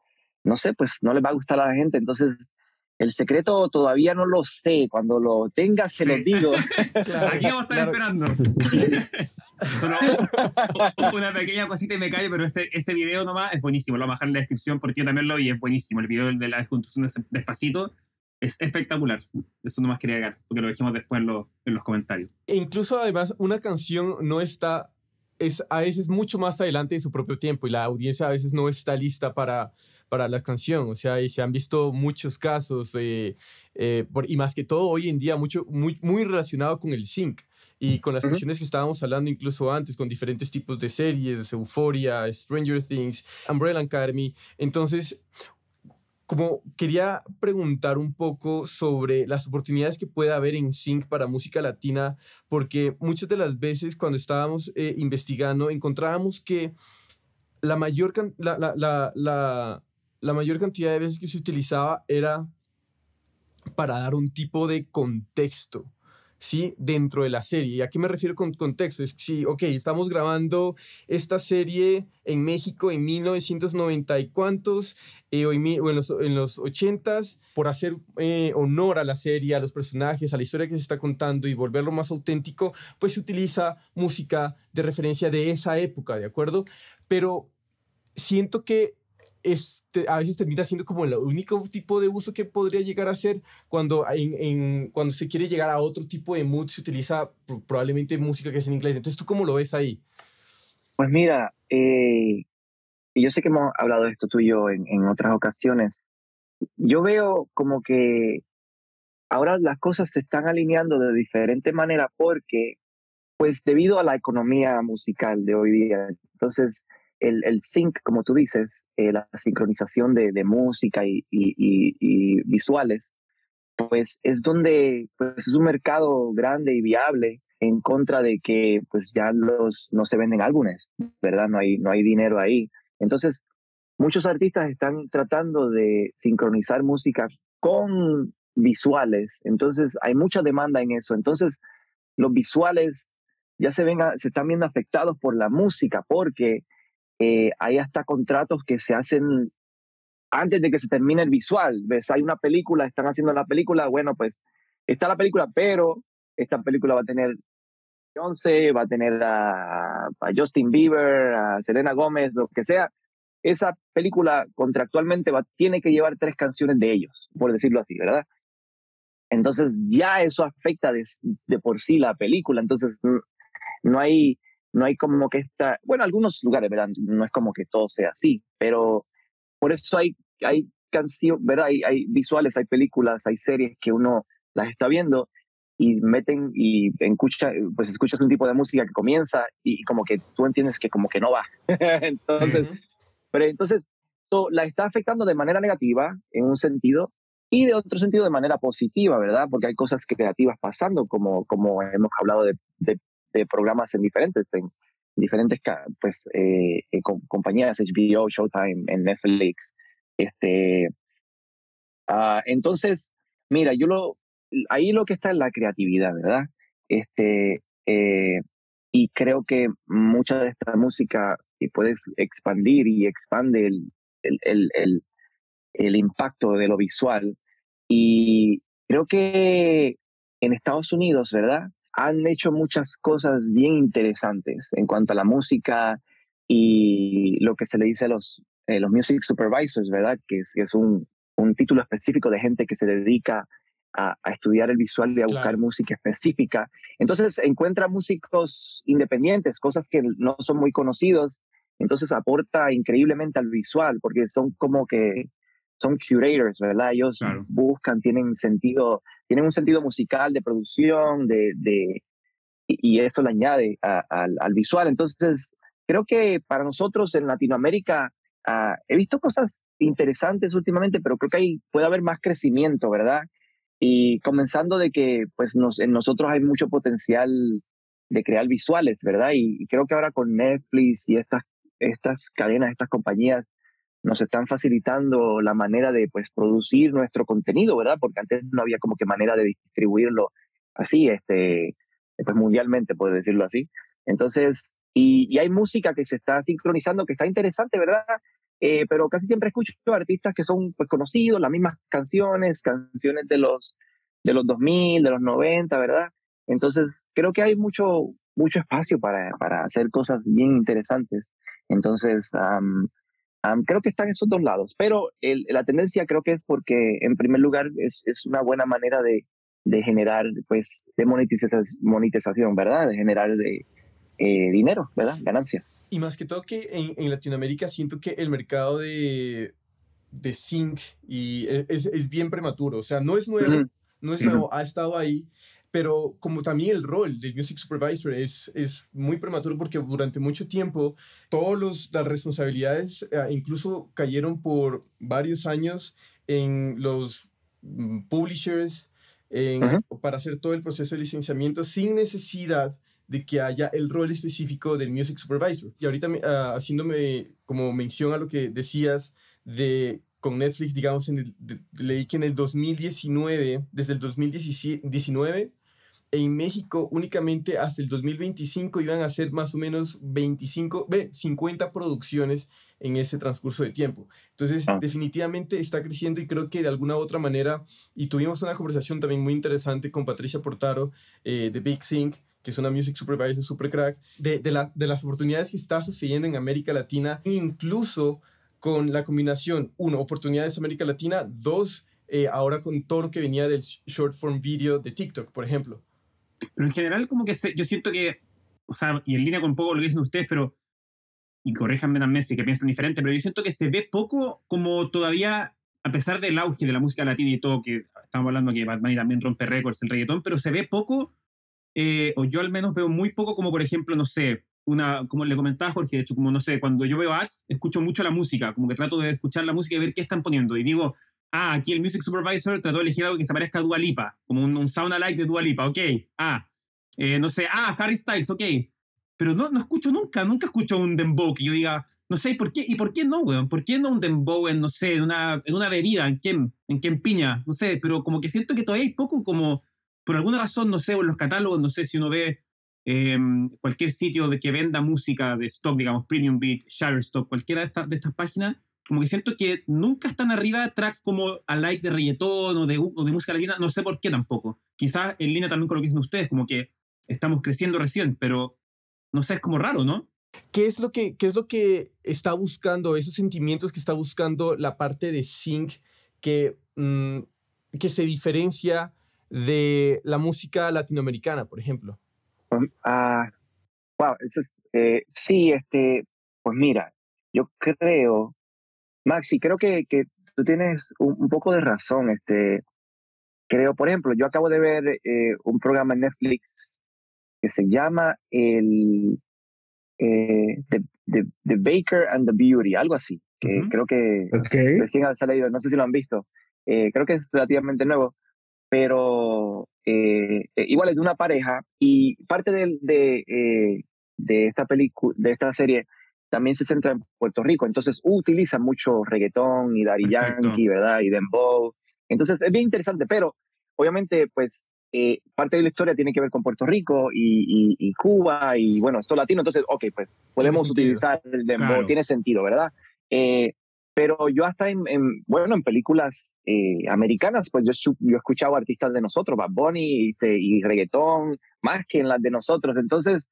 Speaker 3: no sé, pues no le va a gustar a la gente. Entonces, el secreto todavía no lo sé. Cuando lo tenga, se lo digo. *laughs*
Speaker 2: Aquí vamos a estar esperando. *laughs* una pequeña cosita y me callo, pero ese, ese video nomás es buenísimo. Lo voy a bajar en la descripción porque yo también lo vi, es buenísimo. El video de la desconstrucción de Despacito es espectacular. Eso nomás quería agregar, porque lo dijimos después en, en los comentarios.
Speaker 1: E incluso, además, una canción no está es a veces mucho más adelante de su propio tiempo y la audiencia a veces no está lista para para la canción. O sea, y se han visto muchos casos, eh, eh, por, y más que todo hoy en día, mucho, muy, muy relacionado con el sync y con las canciones que estábamos hablando incluso antes, con diferentes tipos de series, Euphoria, Stranger Things, Umbrella Academy. Entonces, como quería preguntar un poco sobre las oportunidades que puede haber en Sync para música latina, porque muchas de las veces cuando estábamos eh, investigando encontrábamos que la mayor, la, la, la, la mayor cantidad de veces que se utilizaba era para dar un tipo de contexto, ¿sí? Dentro de la serie. ¿Y a qué me refiero con contexto? Es que, sí, ok, estamos grabando esta serie en México en 1990 y cuantos, eh, o, en, los, en los 80s, por hacer eh, honor a la serie, a los personajes, a la historia que se está contando y volverlo más auténtico, pues se utiliza música de referencia de esa época, ¿de acuerdo? Pero siento que este, a veces termina siendo como el único tipo de uso que podría llegar a ser cuando, en, cuando se quiere llegar a otro tipo de mood, se utiliza probablemente música que es en inglés. Entonces, ¿tú cómo lo ves ahí?
Speaker 3: Pues mira, eh, yo sé que hemos hablado de esto tú y yo en, en otras ocasiones. Yo veo como que ahora las cosas se están alineando de diferente manera porque, pues debido a la economía musical de hoy día, entonces el, el sync, como tú dices, eh, la sincronización de, de música y, y, y, visuales, pues es donde pues es un mercado grande y viable en contra de que pues ya los no se venden álbumes, ¿verdad? No hay, no hay dinero ahí. Entonces, muchos artistas están tratando de sincronizar música con visuales. Entonces, hay mucha demanda en eso. Entonces, los visuales ya se, ven, se están viendo afectados por la música porque eh, hay hasta contratos que se hacen antes de que se termine el visual. ¿Ves? Hay una película, están haciendo la película, bueno, pues está la película, pero esta película va a tener Beyoncé, va a tener a, Justin Bieber, a Selena Gómez, lo que sea. Esa película contractualmente va, tiene que llevar tres canciones de ellos, por decirlo así, ¿verdad? Entonces ya eso afecta de, de por sí la película. Entonces no hay, no hay como que esta, bueno, algunos lugares, ¿verdad? No es como que todo sea así, pero por eso hay, hay canciones, ¿verdad? Hay, hay visuales, hay películas, hay series que uno las está viendo y meten y escucha, pues escuchas un tipo de música que comienza y, como que tú entiendes que como que no va. *laughs* entonces, pero entonces la está afectando de manera negativa en un sentido y de otro sentido de manera positiva, ¿verdad? Porque hay cosas creativas pasando, como, como hemos hablado de, de programas en diferentes, en diferentes pues, eh, eh compañías, HBO, Showtime, en Netflix. Este, uh, entonces, mira, yo lo, ahí lo que está es la creatividad, ¿verdad? Este, eh, y creo que mucha de esta música puedes expandir y expande el, el, el, el, el impacto de lo visual. Y creo que en Estados Unidos, ¿verdad? Han hecho muchas cosas bien interesantes en cuanto a la música y lo que se le dice a los, eh, los music supervisors, ¿verdad? Que es, es un, un, título específico de gente que se dedica a, a estudiar el visual y a buscar música específica. Entonces encuentra músicos independientes, cosas que no son muy conocidos, entonces aporta increíblemente al visual, porque son como que son curators, ¿verdad? Ellos buscan, tienen sentido, tienen un sentido musical de producción, de, y eso le añade al visual. Entonces, creo que para nosotros en Latinoamérica ah, he visto cosas interesantes últimamente, pero creo que ahí puede haber más crecimiento, ¿verdad? Y comenzando de que pues en nosotros hay mucho potencial de crear visuales, ¿verdad? Y, y creo que ahora con Netflix y estas, estas cadenas, estas compañías, nos están facilitando la manera de pues producir nuestro contenido, ¿verdad? Porque antes no había como que manera de distribuirlo así, este, pues mundialmente, puedo decirlo así. Entonces, y, hay música que se está sincronizando, que está interesante, ¿verdad? Eh, pero casi siempre escucho artistas que son pues conocidos, las mismas canciones, canciones de los, de los 2000, de los 90, ¿verdad? Entonces, creo que hay mucho, mucho espacio para, para hacer cosas bien interesantes. Entonces, creo que están esos dos lados, pero la tendencia creo que es porque, en primer lugar, es, es una buena manera de, de generar, pues, de monetización, monetización, ¿verdad? De generar de, eh, dinero, ¿verdad? Ganancias.
Speaker 1: Y más que todo que en, en Latinoamérica siento que el mercado de, de Sync y e, es, es, bien prematuro, o sea, no es nuevo, no es nuevo, ha estado ahí, pero como también el rol del Music Supervisor es, es muy prematuro porque durante mucho tiempo todas las responsabilidades eh, incluso cayeron por varios años en los mm, publishers para hacer todo el proceso de licenciamiento sin necesidad de que haya el rol específico del Music Supervisor. Y ahorita uh, haciéndome como mención a lo que decías de con Netflix, digamos, en el, leí que en el 2019, desde el 2019, en México únicamente hasta el 2025 iban a ser más o menos 25, 50 producciones en ese transcurso de tiempo. Entonces, ah. definitivamente está creciendo y creo que de alguna u otra manera, y tuvimos una conversación también muy interesante con Patricia Portaro eh, de Big Sync, que es una music supervisor super crack, de, de, de las oportunidades que está sucediendo en América Latina, incluso con la combinación, uno, oportunidades en América Latina, dos, eh, ahora con todo lo que venía del short form video de TikTok, por ejemplo.
Speaker 2: Pero en general, como que yo siento que, o sea, y en línea con un poco lo que dicen ustedes, pero, y corréjanme también si que piensan diferente, pero yo siento que se ve poco como todavía, a pesar del auge de la música latina y todo, que estamos hablando que Bunny también rompe récords, el reggaetón, pero se ve poco, eh, o yo al menos veo muy poco como, por ejemplo, no sé, una, como le comentaba Jorge, de hecho, como no sé, cuando yo veo ads, escucho mucho la música, como que trato de escuchar la música y ver qué están poniendo. Y digo, ah, aquí el Music Supervisor trató de elegir algo que se parezca a Dua Lipa, como un, sound alike de Dua Lipa, ok. Ah, eh, no sé, ah, Harry Styles, ok. Pero no, no escucho nunca, nunca escucho un dembow que yo diga, no sé, ¿por qué? ¿Y por qué no, weón? ¿Por qué no un dembow en, no sé, en una, en una bebida, en quién, en quién piña? No sé, pero como que siento que todavía hay poco como, por alguna razón, no sé, en los catálogos, no sé si uno ve em, cualquier sitio de que venda música de stock, digamos, Premium Beat, Shutterstock, cualquiera de, estas de estas páginas, como que siento que nunca están arriba tracks como a like de reggaetón o de, o de música latina, no sé por qué tampoco. Quizás en línea también con lo que dicen ustedes, como que estamos creciendo recién, pero no sé, es como raro, ¿no?
Speaker 1: ¿Qué es lo que, qué es lo que está buscando, esos sentimientos que está buscando la parte de Sync que, mm, que se diferencia de la música latinoamericana, por ejemplo?
Speaker 3: Um, ah, wow, eso es, eh, sí, este, pues mira, yo creo Maxi, creo que, que tú tienes un, poco de razón. Este, creo, por ejemplo, yo acabo de ver eh, un programa en Netflix que se llama el eh, the, the, Baker and the Beauty, algo así, que creo que recién ha salido, no sé si lo han visto, eh, creo que es relativamente nuevo, pero igual es de una pareja y parte de, de, de esta película, de esta serie también se centra en Puerto Rico, entonces utiliza mucho reggaetón y Daddy Yankee, ¿verdad? Y dembow. Entonces es bien interesante, pero obviamente pues eh, parte de la historia tiene que ver con Puerto Rico y, y, Cuba y bueno, esto latino, entonces, ok, pues podemos utilizar el dembow, tiene sentido, ¿verdad? Eh, pero yo hasta en, bueno, en películas eh, americanas, pues yo, yo he escuchado artistas de nosotros, Bad Bunny este, y reggaetón, más que en las de nosotros. Entonces,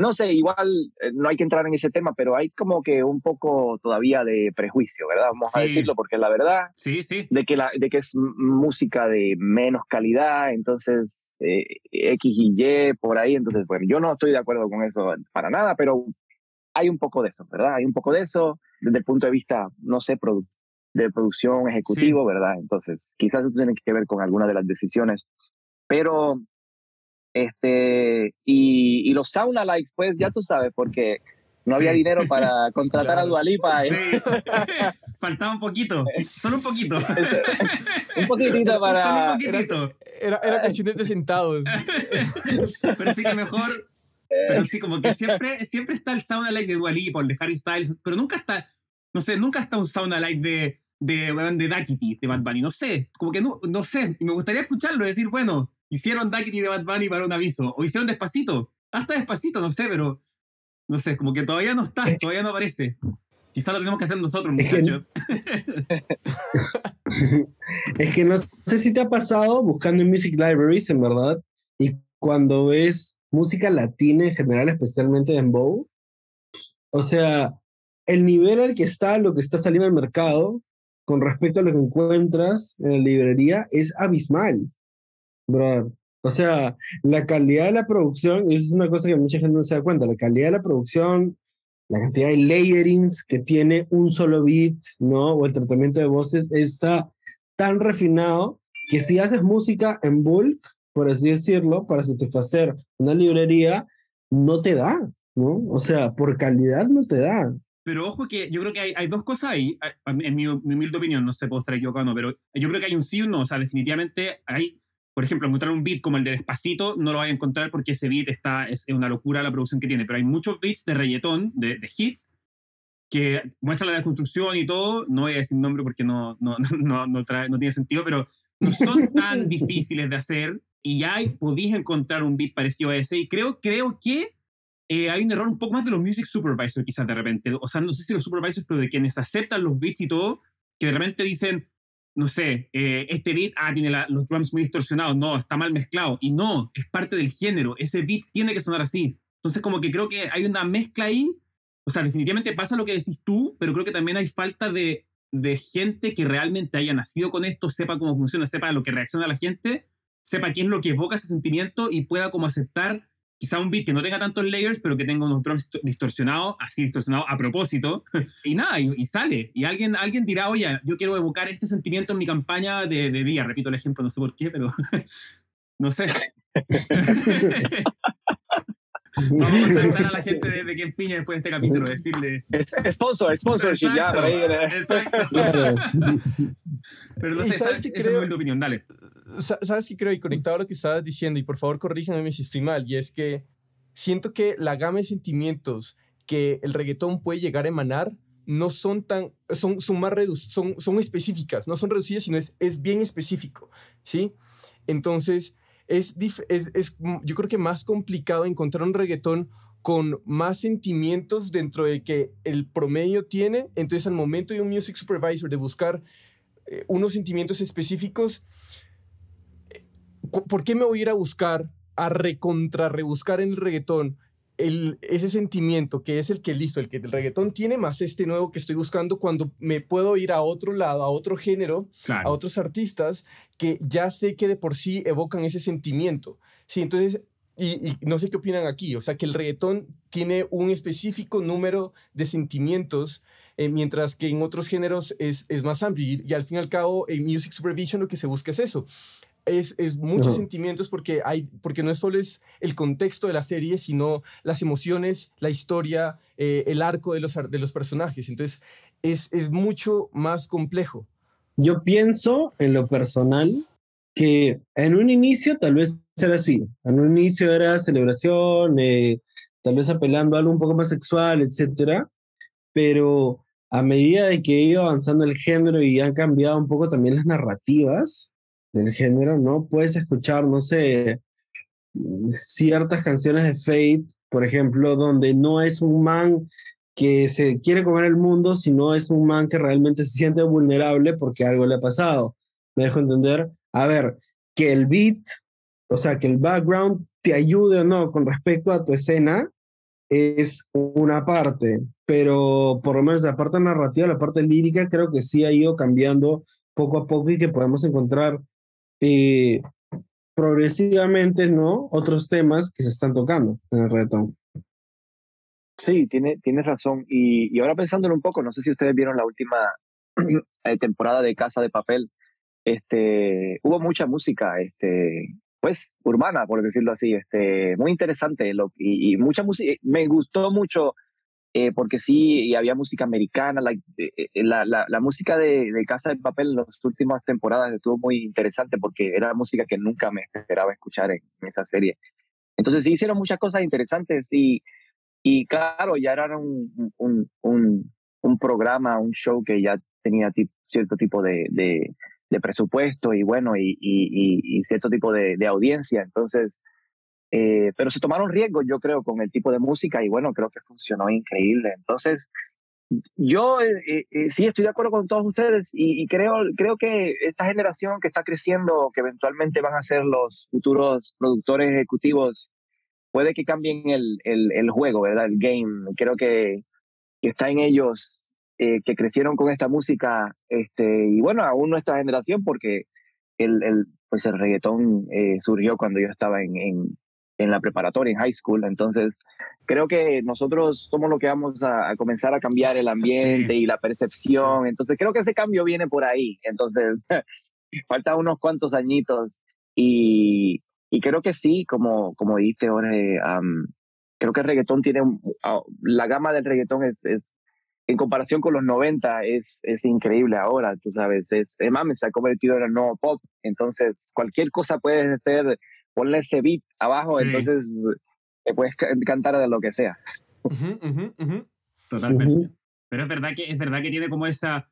Speaker 3: no sé, igual eh, no hay que entrar en ese tema, pero hay como que un poco todavía de prejuicio, ¿verdad? Vamos a decirlo, porque la verdad
Speaker 2: sí, sí.
Speaker 3: De, que la, de que es música de menos calidad, entonces eh, X y Y por ahí, entonces, bueno, yo no estoy de acuerdo con eso para nada, pero hay un poco de eso, ¿verdad? Hay un poco de eso desde el punto de vista, no sé, de producción ejecutivo, ¿verdad? Entonces, quizás eso tiene que ver con alguna de las decisiones. Pero, este, y, y los sauna likes, pues ya tú sabes, porque no había dinero para *laughs* contratar a Dualipa.
Speaker 2: ¿eh? Sí. *laughs* Faltaba un poquito, solo un poquito. *laughs*
Speaker 3: un poquitito para.
Speaker 2: Solo un poquitito.
Speaker 1: Era, era, cuestiones de centavos.
Speaker 2: Pero sí que mejor pero sí, como que siempre, siempre está el sound alike de Dua Lipa, el de Harry Styles, pero nunca está, no sé, nunca está un sound alike de, de, de Duckity, de Bad Bunny, no sé, como que no, no sé, y me gustaría escucharlo, decir, bueno, hicieron Duckity de Bad Bunny para un aviso, o hicieron Despacito, hasta Despacito, no sé, pero, no sé, como que todavía no está, todavía no aparece. Quizás lo tenemos que hacer nosotros, muchachos. *laughs*
Speaker 4: es que no sé si te ha pasado buscando en Music Libraries, en verdad, y cuando ves música latina en general, especialmente en Bow. O sea, el nivel al que está lo que está saliendo al mercado con respecto a lo que encuentras en la librería es abismal, O sea, la calidad de la producción, y eso es una cosa que mucha gente no se da cuenta, la calidad de la producción, la cantidad de layerings que tiene un solo beat, ¿no? O el tratamiento de voces está tan refinado que si haces música en bulk, por así decirlo, para satisfacer una librería, no te da, ¿no? O sea, por calidad no te da.
Speaker 2: Pero ojo que yo creo que hay, hay dos cosas ahí, en mi, humilde opinión, no sé, puedo estar equivocado, pero yo creo que hay un sí un no, o sea, definitivamente hay, por ejemplo, encontrar un beat como el de Despacito, no lo vas a encontrar porque ese beat está, es una locura la producción que tiene, pero hay muchos beats de reggaetón, de, de hits, que muestran la deconstrucción y todo, no voy a decir nombre porque no, *laughs* no, no, no, trae, no tiene sentido, pero no son tan *laughs* difíciles de hacer y ya podéis encontrar un beat parecido a ese. Y creo, creo que eh, hay un error un poco más de los music supervisors quizás de repente. O sea, no sé si los supervisors, pero de quienes aceptan los beats y todo, que de repente dicen, no sé, eh, este beat, ah, tiene los drums muy distorsionados, no, está mal mezclado. Y no, es parte del género, ese beat tiene que sonar así. Entonces como que creo que hay una mezcla ahí. O sea, definitivamente pasa lo que decís tú, pero creo que también hay falta de, de gente que realmente haya nacido con esto, sepa cómo funciona, sepa lo que reacciona la gente sepa qué es lo que evoca ese sentimiento y pueda como aceptar quizá un beat que no tenga tantos layers, pero que tenga unos drums distorsionados, así distorsionados a propósito, *laughs* y nada, y, sale. Y alguien, alguien dirá, oye, yo quiero evocar este sentimiento en mi campaña de, de vía. Repito el ejemplo, no sé por qué, pero *laughs* no sé. *laughs* Vamos a preguntar a la gente de, de quién piña después de este capítulo, decirle.
Speaker 3: Es, sponsor, sponsorship, ya, por ahí.
Speaker 2: Exacto. Pero no sé, ¿sabes, esa creo, es mi opinión, dale.
Speaker 1: ¿Sabes qué creo? Y conectado a lo que estabas diciendo, y por favor corríjanme si estoy mal, y es que siento que la gama de sentimientos que el reggaetón puede llegar a emanar no son tan, son, son más son, son específicas, no son reducidas, sino es, es bien específico, ¿sí? Entonces, es, es, es, yo creo que más complicado encontrar un reggaetón con más sentimientos dentro de que el promedio tiene. Entonces, al momento de un music supervisor de buscar eh, unos sentimientos específicos, ¿por qué me voy a ir a buscar, a recontra rebuscar en el reggaetón ese sentimiento que es el que listo, el que el reggaetón tiene, más este nuevo que estoy buscando cuando me puedo ir a otro lado, a otro género, a otros artistas que ya sé que de por sí evocan ese sentimiento. Sí, entonces, y, no sé qué opinan aquí, o sea, que el reggaetón tiene un específico número de sentimientos. Eh, mientras que en otros géneros es, es más amplio y, y, al fin y al cabo en Music Supervision lo que se busca es eso, es, es muchos sentimientos porque, hay, porque no es solo es el contexto de la serie, sino las emociones, la historia, eh, el arco de los, de los personajes. Entonces, es, es mucho más complejo.
Speaker 4: Yo pienso en lo personal que en un inicio tal vez era así. En un inicio era celebración, eh, tal vez apelando a algo un poco más sexual, etcétera. Pero a medida de que iba avanzando el género y han cambiado un poco también las narrativas, del género, ¿no? Puedes escuchar, no sé, ciertas canciones de Fate, por ejemplo, donde no es un man que se quiere comer el mundo, sino es un man que realmente se siente vulnerable porque algo le ha pasado. ¿Me dejo entender? A ver, que el beat, o sea, que el background te ayude o no con respecto a tu escena, es una parte, pero por lo menos la parte narrativa, la parte lírica, creo que sí ha ido cambiando poco a poco y que podemos encontrar eh, progresivamente, ¿no? Otros temas que se están tocando en el reggaetón.
Speaker 3: Sí, tiene, tienes razón. Y, y ahora pensándolo un poco, no sé si ustedes vieron la última *clears throat* eh, temporada de Casa de Papel. Este, hubo mucha música, este, pues urbana, por decirlo así, este, muy interesante lo, y, mucha música. Me gustó mucho eh, porque sí, y había música americana. La, eh, la, la, la, música de, de, Casa de Papel en las últimas temporadas estuvo muy interesante porque era música que nunca me esperaba escuchar en, en esa serie. Entonces sí hicieron muchas cosas interesantes y y claro, ya era un, un, un, un programa, un show que ya tenía cierto tipo de, de, de, presupuesto y bueno, y, y, y cierto tipo de, de audiencia. Entonces, eh, pero se tomaron riesgos, yo creo, con el tipo de música y bueno, creo que funcionó increíble. Entonces, yo eh, eh, sí estoy de acuerdo con todos ustedes y, y, creo, creo que esta generación que está creciendo, que eventualmente van a ser los futuros productores ejecutivos puede que cambien el, el, el juego, ¿verdad? El game. Creo que, que está en ellos eh, que crecieron con esta música, este, y bueno, aún nuestra generación, porque el, el, pues el reggaetón eh, surgió cuando yo estaba en, en, en, la preparatoria, en high school, entonces creo que nosotros somos lo que vamos a, a comenzar a cambiar el *laughs* ambiente sí. y la percepción, sí. entonces creo que ese cambio viene por ahí, entonces *laughs* falta unos cuantos añitos. Y, y creo que sí, como, como dijiste, Jorge, um, creo que el reggaetón tiene, uh, la gama del reggaetón es, es, en comparación con los 90, es, es increíble ahora, tú sabes, es, es más, se ha convertido en el nuevo pop, entonces cualquier cosa puede ser, ponle ese beat abajo, sí. entonces te puedes cantar de lo que sea.
Speaker 2: Uh -huh, uh -huh. Totalmente. Pero es verdad que es verdad que tiene como esa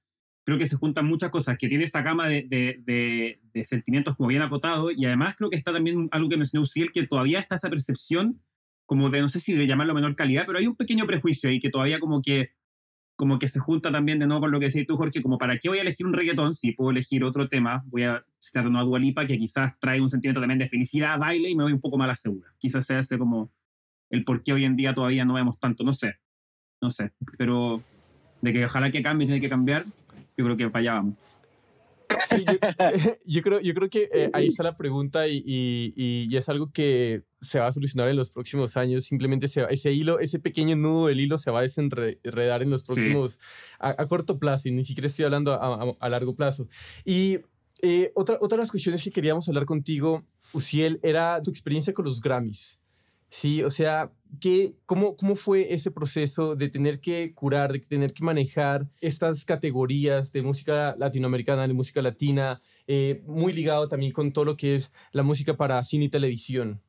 Speaker 2: creo que se juntan muchas cosas, que tiene esa gama de, de, de, de, sentimientos como bien acotado, y además creo que está también algo que mencionó Uciel, que todavía está esa percepción como de, no sé si de llamarlo menor calidad, pero hay un pequeño prejuicio ahí que todavía como que, como que se junta también de nuevo con lo que decís tú, Jorge, como para qué voy a elegir un reggaetón si puedo elegir otro tema, voy a citar a Dualipa, que quizás trae un sentimiento también de felicidad, baile, y me voy un poco más a la segura. Quizás sea ese como el por qué hoy en día todavía no vemos tanto, no sé, no sé, pero de que ojalá que cambie, tiene que cambiar, yo creo que para allá vamos.
Speaker 1: Sí, yo, *laughs* yo, creo, yo creo que eh, ahí está la pregunta y, y, y, es algo que se va a solucionar en los próximos años. Simplemente se ese hilo, ese pequeño nudo del hilo se va a desenredar en los próximos, sí. a, a, corto plazo y ni siquiera estoy hablando a, a, a largo plazo. Y eh, otra, otra de las cuestiones que queríamos hablar contigo, Uciel, era tu experiencia con los Grammys. Sí, o sea, ¿qué, cómo, ¿cómo fue ese proceso de tener que curar, de tener que manejar estas categorías de música latinoamericana, de música latina, eh, muy ligado también con todo lo que es la música para cine y televisión?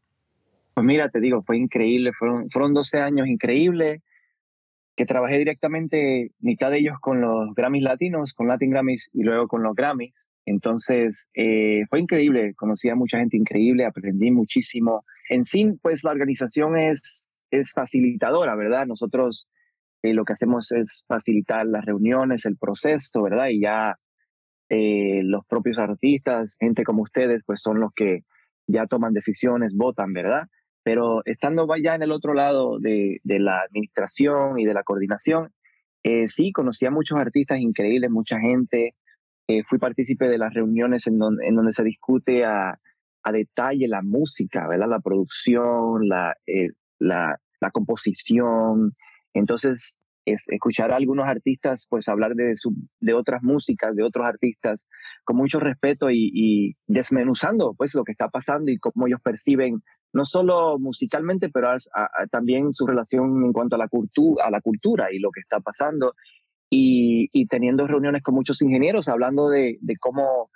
Speaker 3: Pues mira, te digo, fue increíble, fueron, fueron 12 años increíbles, que trabajé directamente, mitad de ellos con los Grammys latinos, con Latin Grammys y luego con los Grammys. Entonces, eh, fue increíble, conocí a mucha gente increíble, aprendí muchísimo. En sí, pues la organización es, es facilitadora, ¿verdad? Nosotros eh, lo que hacemos es facilitar las reuniones, el proceso, ¿verdad? Y ya eh, los propios artistas, gente como ustedes, pues son los que ya toman decisiones, votan, ¿verdad? Pero estando ya en el otro lado de, de la administración y de la coordinación, eh, sí, conocí a muchos artistas increíbles, mucha gente, eh, fui partícipe de las reuniones en donde, se discute a, a, detalle la música, ¿verdad? La producción, la, eh, la, composición. Entonces, es escuchar a algunos artistas pues hablar de, su, de otras músicas, de otros artistas, con mucho respeto y, desmenuzando pues lo que está pasando y cómo ellos perciben no solo musicalmente, pero también su relación en cuanto a la, cultu a la cultura y lo que está pasando y, y teniendo reuniones con muchos ingenieros hablando de, de, cómo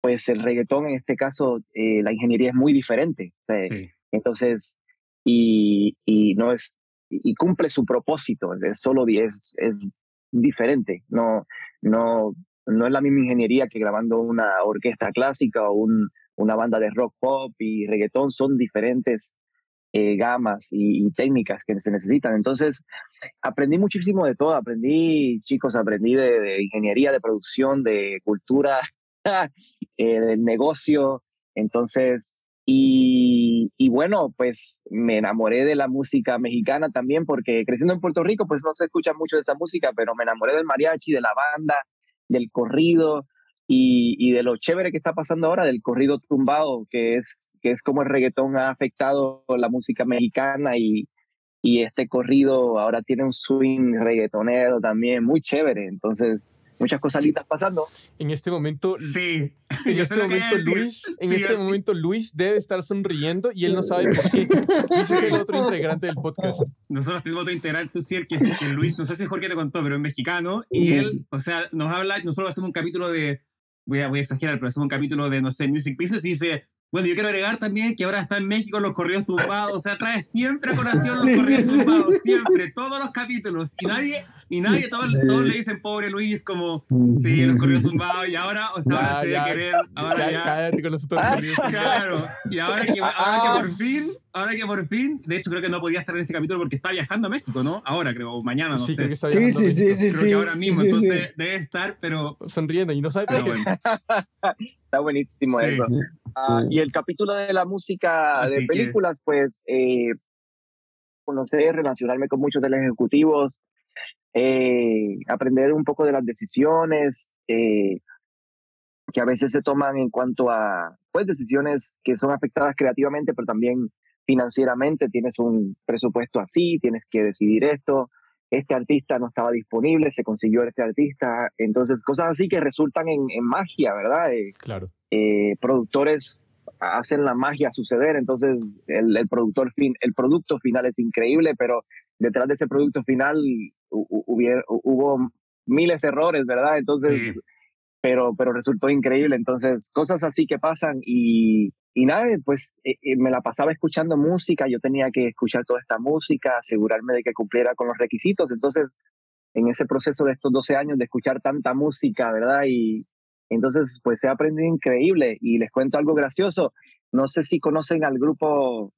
Speaker 3: pues el reggaetón en este caso eh, la ingeniería es muy diferente o sea, sí. entonces y, y, no es y cumple su propósito es solo es, es diferente no no no es la misma ingeniería que grabando una orquesta clásica o un, una banda de rock pop y reggaetón son diferentes eh, gamas y, técnicas que se necesitan. Entonces, aprendí muchísimo de todo. Aprendí, chicos, aprendí de, ingeniería, de producción, de cultura, *laughs* eh, del negocio. Entonces, y, bueno, pues me enamoré de la música mexicana también, porque creciendo en Puerto Rico, pues no se escucha mucho de esa música, pero me enamoré del mariachi, de la banda, del corrido y, y de lo chévere que está pasando ahora, del corrido tumbado, que es que es como el reggaetón ha afectado la música mexicana y, y este corrido ahora tiene un swing reggaetonero también muy chévere. Entonces, muchas cosas lindas pasando.
Speaker 1: En este momento,
Speaker 2: sí. *laughs*
Speaker 1: En este momento, Luis, en este momento, Luis debe estar sonriendo y él no sabe por qué. *laughs* Luis es el otro integrante del podcast.
Speaker 2: Nosotros tenemos otro integrante, sí, que, que Luis, no sé si Jorge te contó, pero es mexicano y él, o sea, nos habla, nosotros hacemos un capítulo de, voy a, voy a exagerar, pero hacemos un capítulo de, no sé, Music Business y dice, bueno, yo quiero agregar también que ahora está en México los corridos tumbados. O sea, trae siempre a colación los corridos tumbados. Siempre, todos los capítulos. Y nadie, y nadie, todos, todos le dicen pobre Luis, como, sí, los corridos tumbados. Y ahora, o sea, ahora se debe querer. Ahora ya.
Speaker 1: Cállate con los otros corridos. *laughs*
Speaker 2: Claro. Y ahora que, ahora que por fin, ahora que por fin, de hecho creo que no podía estar en este capítulo porque está viajando a México, ¿no? Ahora creo, o mañana, no
Speaker 1: sí,
Speaker 2: sé.
Speaker 1: Creo que está
Speaker 4: sí, sí, sí, sí.
Speaker 2: Creo que ahora mismo, entonces debe estar, pero.
Speaker 1: Sonriendo y no sabe por qué.
Speaker 2: Bueno. *laughs*
Speaker 3: está buenísimo
Speaker 2: Sí.
Speaker 3: eso. Ah, y el capítulo de la música
Speaker 2: Así
Speaker 3: de
Speaker 2: que-
Speaker 3: películas, pues eh, conocer, relacionarme con muchos de los ejecutivos, eh, aprender un poco de las decisiones eh, que a veces se toman en cuanto a pues decisiones que son afectadas creativamente, pero también financieramente. Tienes un presupuesto así, tienes que decidir esto. Este artista no estaba disponible, se consiguió este artista. Entonces, cosas así que resultan en, en magia, ¿verdad? Eh,
Speaker 1: Claro.
Speaker 3: eh, productores hacen la magia suceder, entonces el, el productor fin, el producto final es increíble, pero detrás de ese producto final hu- hu- hubier- hubo miles de errores, ¿verdad? Entonces,
Speaker 2: Sí.
Speaker 3: pero, pero resultó increíble, entonces cosas así que pasan y, y nada, pues eh, eh, me la pasaba escuchando música, yo tenía que escuchar toda esta música, asegurarme de que cumpliera con los requisitos, entonces en ese proceso de estos 12 años de escuchar tanta música, ¿verdad? Y, entonces, pues he aprendido increíble y les cuento algo gracioso. No sé si conocen al grupo,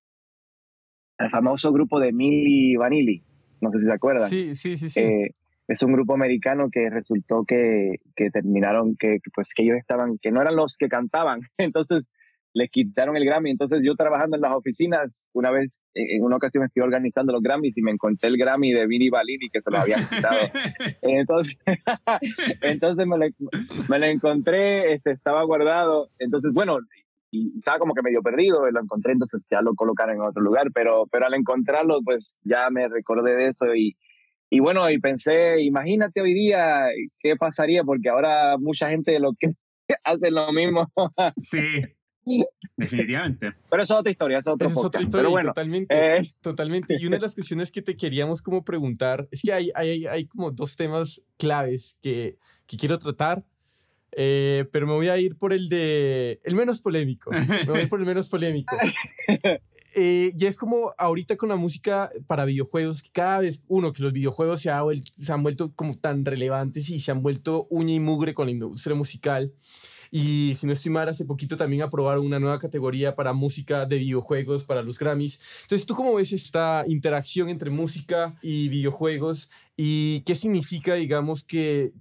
Speaker 3: al famoso grupo de Milli Vanilli. No sé si se acuerdan.
Speaker 1: Sí, sí, sí, sí.
Speaker 3: Eh, es un grupo americano que resultó que, que terminaron, que que, pues que ellos estaban, que no eran los que cantaban. *laughs* Entonces les quitaron el Grammy. Entonces yo trabajando en las oficinas, una vez, en una ocasión estoy organizando los Grammys y me encontré el Grammy de Milli Vanilli que se lo habían quitado. *laughs* Entonces, *laughs* entonces me, lo, me lo encontré, este, estaba guardado. Entonces, bueno, y estaba como que medio perdido, lo encontré, entonces ya lo colocaron en otro lugar, pero, pero al encontrarlo, pues ya me recordé de eso y, y bueno, y pensé, imagínate hoy día qué pasaría, porque ahora mucha gente lo que *laughs* hace lo mismo,
Speaker 2: Sí, definitivamente.
Speaker 3: pero eso es otra historia, es otro
Speaker 1: es otra historia,
Speaker 3: pero bueno,
Speaker 1: totalmente,
Speaker 3: eh,
Speaker 1: totalmente. Y una de las cuestiones que te queríamos como preguntar es que hay, hay, hay como dos temas claves que, que quiero tratar, eh, pero me voy a ir por el de el menos polémico. Me voy a ir por el menos polémico. *laughs* Eh, y es como ahorita con la música para videojuegos, que cada vez, uno, que los videojuegos se, ha se han vuelto como tan relevantes y se han vuelto uña y mugre con la industria musical. Y si no estoy mal, hace poquito también aprobaron una nueva categoría para música de videojuegos para los Grammys. Entonces, ¿tú cómo ves esta interacción entre música y videojuegos? ¿Y qué significa, digamos, que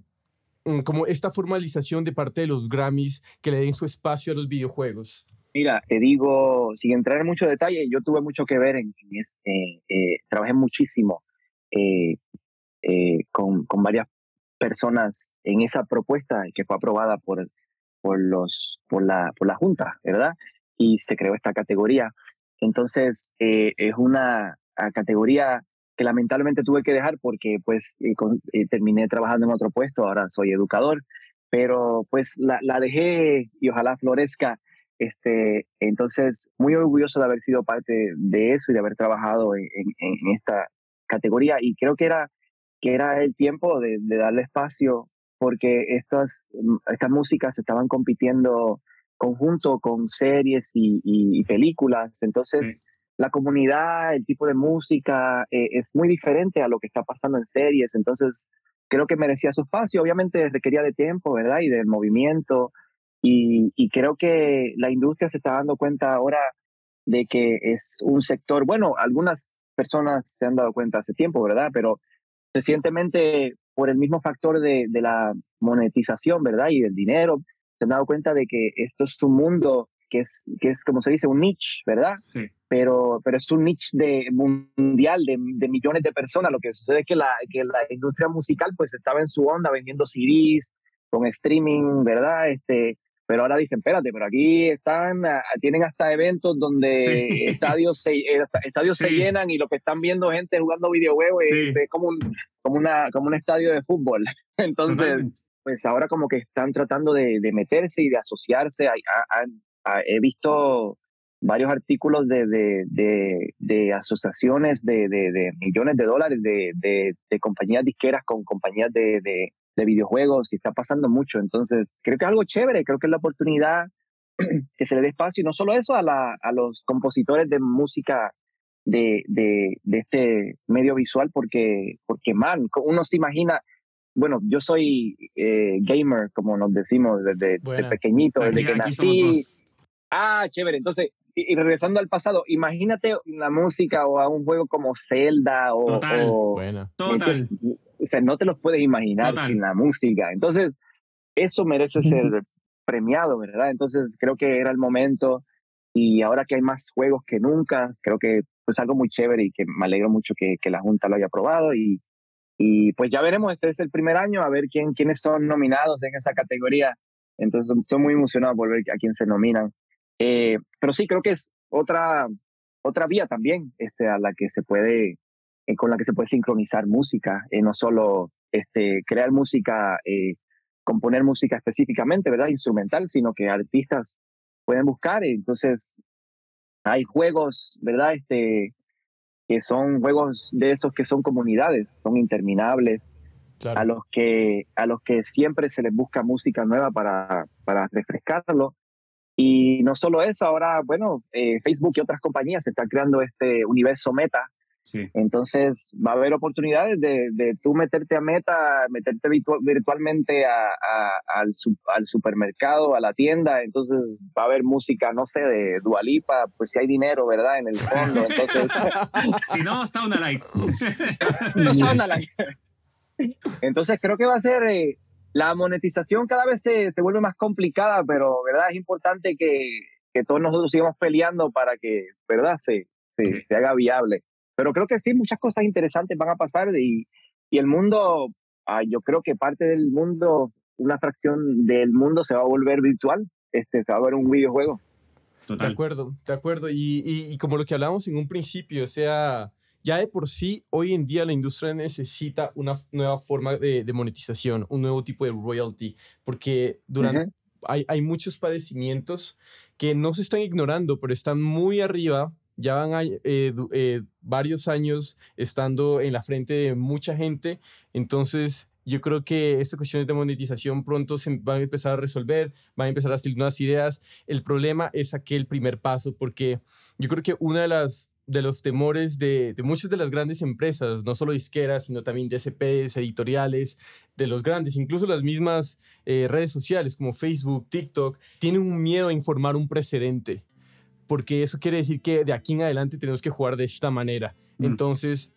Speaker 1: mm, como esta formalización de parte de los Grammys que le den su espacio a los videojuegos?
Speaker 3: Mira, te digo, sin entrar en mucho detalle, yo tuve mucho que ver en, en es- eh, eh, trabajé muchísimo eh, eh, con, con varias personas en esa propuesta que fue aprobada por, por, los, por, la, por la Junta, ¿verdad? Y se creó esta categoría. Entonces, eh, es una ah, categoría que lamentablemente tuve que dejar porque pues eh, con- eh, terminé trabajando en otro puesto, ahora soy educador, pero pues la, la dejé y ojalá florezca este, entonces, muy orgulloso de haber sido parte de eso y de haber trabajado en, en- en esta categoría. Y creo que era, que era el tiempo de, de darle espacio, porque estas, mm, estas músicas estaban compitiendo conjunto con series y, y- y películas. Entonces, la comunidad, el tipo de música eh, es muy diferente a lo que está pasando en series. Entonces, creo que merecía su espacio. Obviamente requería de tiempo, ¿verdad? Y del movimiento. Y, y creo que la industria se está dando cuenta ahora de que es un sector, bueno, algunas personas se han dado cuenta hace tiempo, ¿verdad? Pero recientemente, por el mismo factor de, de la monetización, ¿verdad? Y del dinero, se han dado cuenta de que esto es un mundo que es, que es como se dice, un niche, ¿verdad?
Speaker 2: Sí.
Speaker 3: Pero, pero es un niche de, mundial de, de millones de personas. Lo que sucede es que la, que la industria musical pues estaba en su onda vendiendo CDs, con streaming, ¿verdad? Este, pero ahora dicen, espérate, pero aquí están, tienen hasta eventos donde estadios, se, eh, estadios se llenan y lo que están viendo gente jugando videojuegos es, como, un, como, una, como un estadio de fútbol. *laughs* Entonces, pues ahora como que están tratando de, de meterse y de asociarse. he visto varios artículos de, de, de, de asociaciones de, de, millones de dólares de, de, compañías disqueras con compañías de, de videojuegos y está pasando mucho. Entonces, creo que es algo chévere, creo que es la oportunidad *clears throat* que se le dé espacio y no solo eso a, la, a los compositores de música de, de, de, este medio visual, porque, porque, man, uno se imagina, bueno, yo soy eh, gamer, como nos decimos desde, pequeñito, desde que nací. Ah, chévere. Entonces, y, regresando al pasado, imagínate la música o a un juego como Zelda o...
Speaker 2: Total.
Speaker 3: o
Speaker 2: Total
Speaker 3: o sea, no te los puedes imaginar sin la música. Entonces, eso merece ser premiado, ¿verdad? Entonces, creo que era el momento y ahora que hay más juegos que nunca, creo que es pues, algo muy chévere y que me alegro mucho que, que la Junta lo haya aprobado y, y pues ya veremos, este es el primer año, a ver quién, quiénes son nominados en esa categoría. Entonces, estoy muy emocionado por ver a quién se nominan. Eh, pero sí, creo que es otra, otra vía también este, a la que se puede eh, con la que se puede sincronizar música, eh, no solo este, crear música, eh, componer música específicamente, ¿verdad? Instrumental, sino que artistas pueden buscar. Entonces, hay juegos, ¿verdad? Este, que son juegos de esos que son comunidades, son interminables, a, los que, a los que siempre se les busca música nueva para, para refrescarlo. Y no solo eso, ahora, bueno, Facebook y otras compañías están creando este universo meta, entonces va a haber oportunidades de, de tú meterte a meta, meterte virtualmente a, al, al, supermercado, a la tienda, entonces va a haber música, no sé, de Dualipa, pues si hay dinero, ¿verdad? En el fondo, entonces... *laughs*
Speaker 2: si no, Sound Light.
Speaker 3: no, *laughs* Sound Light. entonces creo que va a ser... Eh, la monetización cada vez se, se, vuelve más complicada, pero verdad es importante que, que todos nosotros sigamos peleando para que verdad se, se, se haga viable. Pero creo que sí, muchas cosas interesantes van a pasar y, y el mundo, ah, yo creo que parte del mundo, una fracción del mundo se va a volver virtual, este, se va a ver un videojuego.
Speaker 1: De acuerdo, de acuerdo. Y, y, como lo que hablábamos en un principio, o sea, ya de por sí, hoy en día la industria necesita una nueva forma de, de monetización, un nuevo tipo de royalty, porque durante, hay, hay muchos padecimientos que no se están ignorando, pero están muy arriba ya van a, eh, eh, varios años estando en la frente de mucha gente, entonces yo creo que estas cuestiones de monetización pronto se van a empezar a resolver, van a empezar a salir nuevas ideas. El problema es aquel primer paso, porque yo creo que una de las de los temores de, de muchas de las grandes empresas, no solo disqueras, sino también DSPs, editoriales, de los grandes, incluso las mismas eh, redes sociales como Facebook, TikTok, tienen un miedo a informar un precedente porque eso quiere decir que de aquí en adelante tenemos que jugar de esta manera. Mm. Entonces,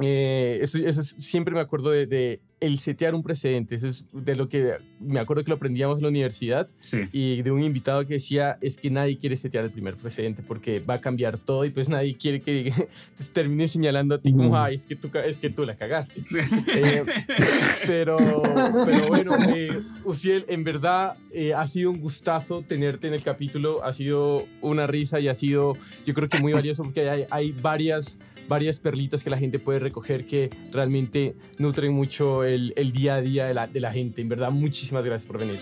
Speaker 1: eh, eso, eso, siempre me acuerdo de, el setear un precedente. Eso es de lo que me acuerdo que lo aprendíamos en la universidad y de un invitado que decía es que nadie quiere setear el primer precedente porque va a cambiar todo y pues nadie quiere que *laughs* te termine señalando a ti como, ay, es que tú, es que tú la cagaste. Eh, *laughs* pero, pero bueno, eh, Uciel, en verdad eh, ha sido un gustazo tenerte en el capítulo, ha sido una risa y ha sido yo creo que muy valioso porque hay, hay varias varias perlitas que la gente puede recoger que realmente nutren mucho el, el día a día de la, de la gente. En verdad, muchísimas gracias por venir.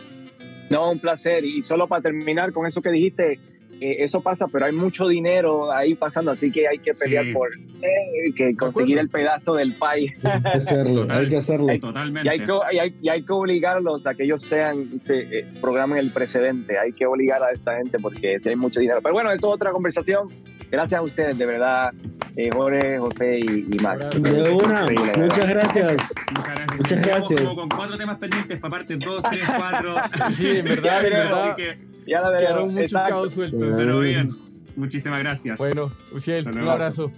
Speaker 3: No, un placer. Y solo para terminar con eso que dijiste, eh, eso pasa, pero hay mucho dinero ahí pasando, así que hay que pelear por eh, que conseguir el pedazo del país.
Speaker 4: Hay que hacerlo, hay que hacerlo.
Speaker 2: Totalmente.
Speaker 3: Y hay que, y hay, que obligarlos a que ellos sean, se eh, programen el precedente. Hay que obligar a esta gente porque si hay mucho dinero. Pero bueno, eso es otra conversación. Gracias a ustedes, de verdad, Jorge, José y, y Max.
Speaker 4: De una, muchas gracias.
Speaker 2: Muchas gracias. Como con cuatro temas pendientes para parte 2, 3, 4.
Speaker 1: Sí, en verdad, en verdad.
Speaker 3: ya la
Speaker 1: Quedaron muchos cabos sueltos.
Speaker 2: Pero bien. Muchísimas gracias.
Speaker 1: Bueno, Uciel, un abrazo.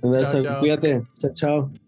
Speaker 4: Un abrazo,
Speaker 1: chao.
Speaker 4: Cuídate. Chao, chao.